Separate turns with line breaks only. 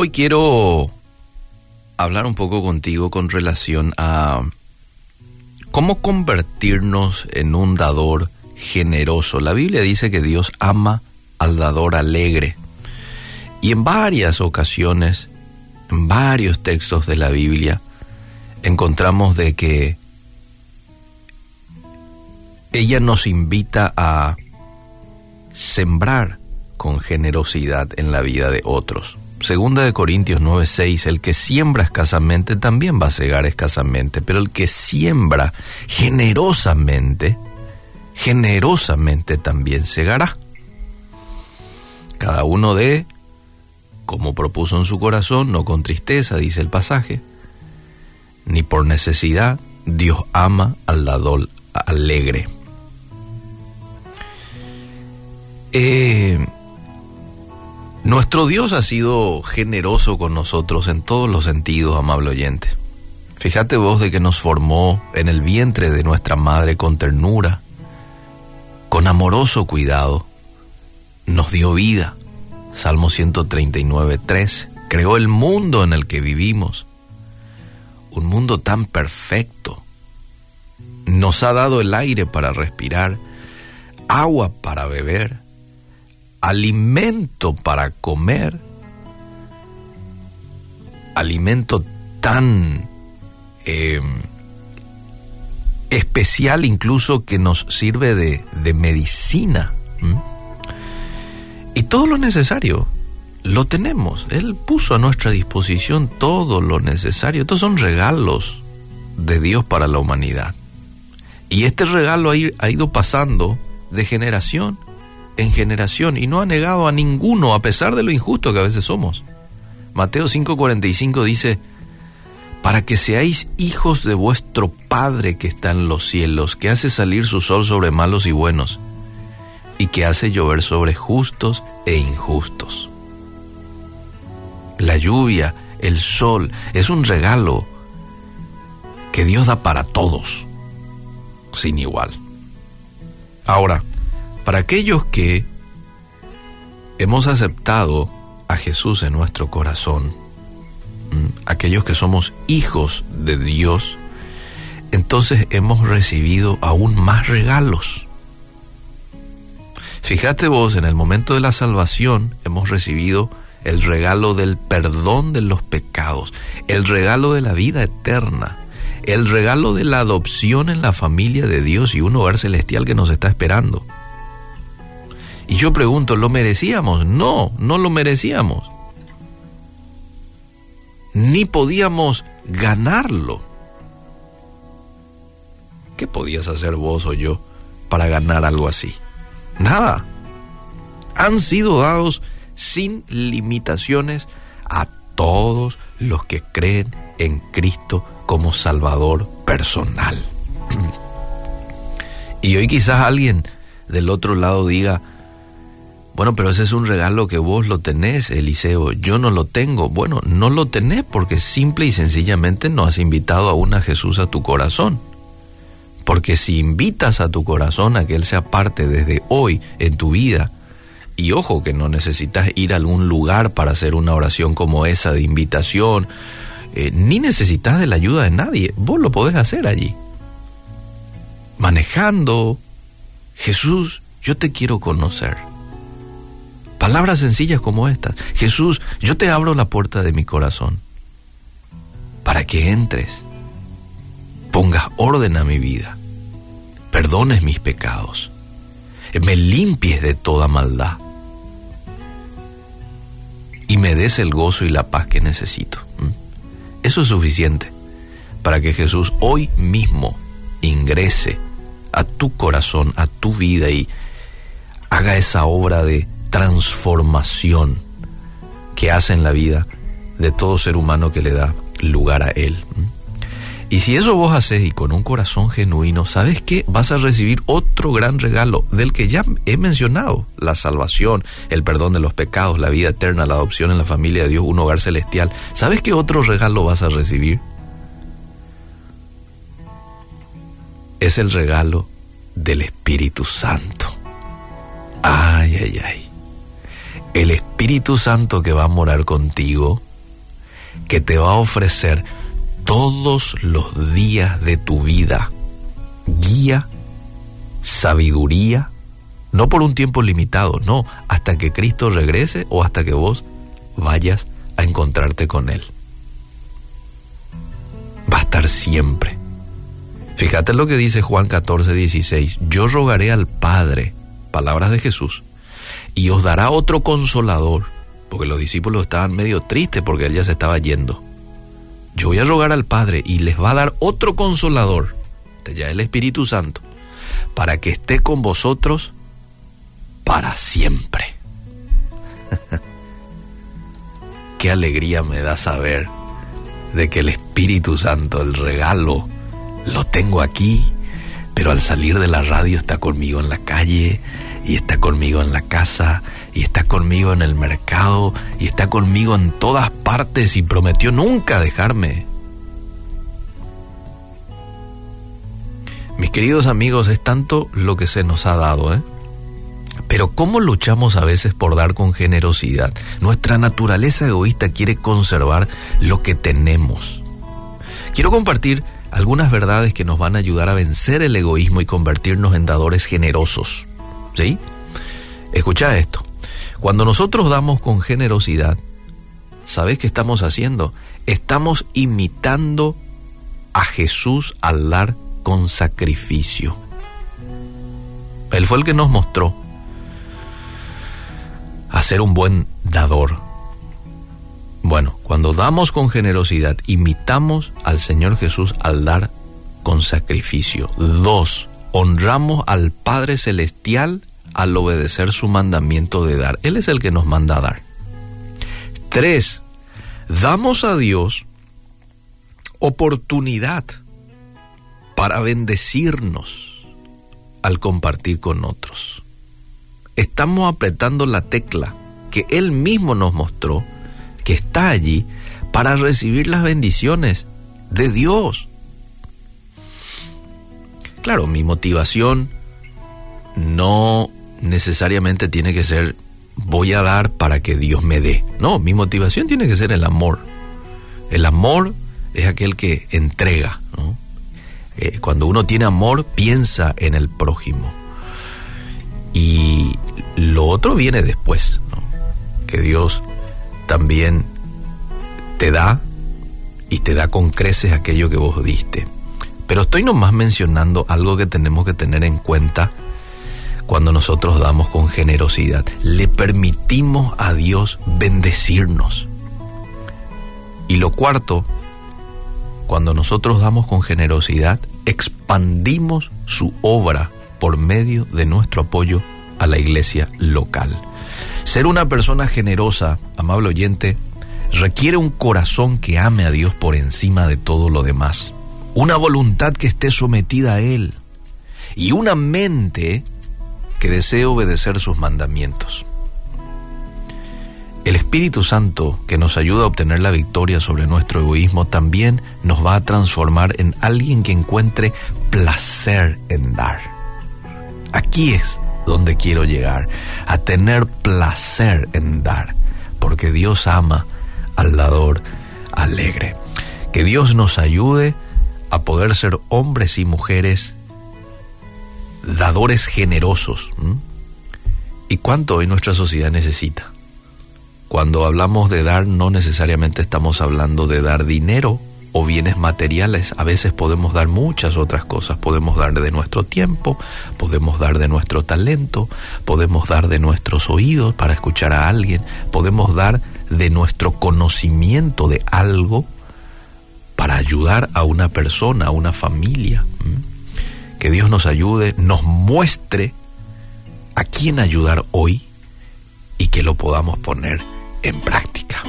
Hoy quiero hablar un poco contigo con relación a cómo convertirnos en un dador generoso. La Biblia dice que Dios ama al dador alegre. Y en varias ocasiones, en varios textos de la Biblia, encontramos de que ella nos invita a sembrar con generosidad en la vida de otros. Segunda de Corintios 9:6, el que siembra escasamente también va a cegar escasamente, pero el que siembra generosamente, generosamente también segará. Cada uno de, como propuso en su corazón, no con tristeza, dice el pasaje, ni por necesidad, Dios ama al dador alegre. Eh, nuestro Dios ha sido generoso con nosotros en todos los sentidos, amable oyente. Fíjate vos de que nos formó en el vientre de nuestra madre con ternura, con amoroso cuidado, nos dio vida. Salmo 139, 3. Creó el mundo en el que vivimos, un mundo tan perfecto. Nos ha dado el aire para respirar, agua para beber, alimento para comer, alimento tan eh, especial incluso que nos sirve de, de medicina. Y todo lo necesario lo tenemos. Él puso a nuestra disposición todo lo necesario. Estos son regalos de Dios para la humanidad. Y este regalo ha ido pasando de generación en generación y no ha negado a ninguno a pesar de lo injusto que a veces somos. Mateo 5:45 dice, para que seáis hijos de vuestro Padre que está en los cielos, que hace salir su sol sobre malos y buenos, y que hace llover sobre justos e injustos. La lluvia, el sol, es un regalo que Dios da para todos, sin igual. Ahora, para aquellos que hemos aceptado a Jesús en nuestro corazón, aquellos que somos hijos de Dios, entonces hemos recibido aún más regalos. Fíjate vos, en el momento de la salvación hemos recibido el regalo del perdón de los pecados, el regalo de la vida eterna, el regalo de la adopción en la familia de Dios y un hogar celestial que nos está esperando. Y yo pregunto, ¿lo merecíamos? No, no lo merecíamos. Ni podíamos ganarlo. ¿Qué podías hacer vos o yo para ganar algo así? Nada. Han sido dados sin limitaciones a todos los que creen en Cristo como Salvador personal. Y hoy quizás alguien del otro lado diga, bueno, pero ese es un regalo que vos lo tenés, Eliseo. Yo no lo tengo. Bueno, no lo tenés porque simple y sencillamente no has invitado aún a Jesús a tu corazón. Porque si invitas a tu corazón a que Él sea parte desde hoy en tu vida, y ojo que no necesitas ir a algún lugar para hacer una oración como esa de invitación, eh, ni necesitas de la ayuda de nadie, vos lo podés hacer allí. Manejando, Jesús, yo te quiero conocer. Palabras sencillas como estas. Jesús, yo te abro la puerta de mi corazón para que entres, pongas orden a mi vida, perdones mis pecados, me limpies de toda maldad y me des el gozo y la paz que necesito. ¿Mm? Eso es suficiente para que Jesús hoy mismo ingrese a tu corazón, a tu vida y haga esa obra de transformación que hace en la vida de todo ser humano que le da lugar a Él. Y si eso vos haces y con un corazón genuino, ¿sabes qué? Vas a recibir otro gran regalo del que ya he mencionado, la salvación, el perdón de los pecados, la vida eterna, la adopción en la familia de Dios, un hogar celestial. ¿Sabes qué otro regalo vas a recibir? Es el regalo del Espíritu Santo. Ay, ay, ay el Espíritu Santo que va a morar contigo que te va a ofrecer todos los días de tu vida guía, sabiduría, no por un tiempo limitado, no, hasta que Cristo regrese o hasta que vos vayas a encontrarte con Él. Va a estar siempre. Fíjate lo que dice Juan 14, 16. Yo rogaré al Padre, palabras de Jesús, y os dará otro consolador, porque los discípulos estaban medio tristes porque él ya se estaba yendo. Yo voy a rogar al Padre y les va a dar otro consolador, este ya el Espíritu Santo, para que esté con vosotros para siempre. Qué alegría me da saber de que el Espíritu Santo, el regalo, lo tengo aquí, pero al salir de la radio está conmigo en la calle, y está conmigo en la casa, y está conmigo en el mercado, y está conmigo en todas partes y prometió nunca dejarme. Mis queridos amigos, es tanto lo que se nos ha dado, ¿eh? Pero ¿cómo luchamos a veces por dar con generosidad? Nuestra naturaleza egoísta quiere conservar lo que tenemos. Quiero compartir algunas verdades que nos van a ayudar a vencer el egoísmo y convertirnos en dadores generosos. ¿Sí? Escucha esto. Cuando nosotros damos con generosidad, ¿sabes qué estamos haciendo? Estamos imitando a Jesús al dar con sacrificio. Él fue el que nos mostró a ser un buen dador. Bueno, cuando damos con generosidad, imitamos al Señor Jesús al dar con sacrificio. Dos, honramos al Padre Celestial al obedecer su mandamiento de dar. Él es el que nos manda a dar. Tres, damos a Dios oportunidad para bendecirnos al compartir con otros. Estamos apretando la tecla que Él mismo nos mostró que está allí para recibir las bendiciones de Dios. Claro, mi motivación no necesariamente tiene que ser voy a dar para que Dios me dé. No, mi motivación tiene que ser el amor. El amor es aquel que entrega. Eh, cuando uno tiene amor, piensa en el prójimo. Y lo otro viene después, que Dios también te da y te da con creces aquello que vos diste. Pero estoy nomás mencionando algo que tenemos que tener en cuenta cuando nosotros damos con generosidad. Le permitimos a Dios bendecirnos. Y lo cuarto cuando nosotros damos con generosidad, expandimos su obra por medio de nuestro apoyo a la iglesia local. Ser una persona generosa, amable oyente, requiere un corazón que ame a Dios por encima de todo lo demás, una voluntad que esté sometida a Él y una mente que desee obedecer sus mandamientos. El Espíritu Santo, que nos ayuda a obtener la victoria sobre nuestro egoísmo, también nos va a transformar en alguien que encuentre placer en dar. Aquí es donde quiero llegar, a tener placer en dar, porque Dios ama al dador alegre. Que Dios nos ayude a poder ser hombres y mujeres dadores generosos. ¿Y cuánto hoy nuestra sociedad necesita? Cuando hablamos de dar, no necesariamente estamos hablando de dar dinero o bienes materiales. A veces podemos dar muchas otras cosas. Podemos dar de nuestro tiempo, podemos dar de nuestro talento, podemos dar de nuestros oídos para escuchar a alguien, podemos dar de nuestro conocimiento de algo ayudar a una persona, a una familia. Que Dios nos ayude, nos muestre a quién ayudar hoy y que lo podamos poner en práctica.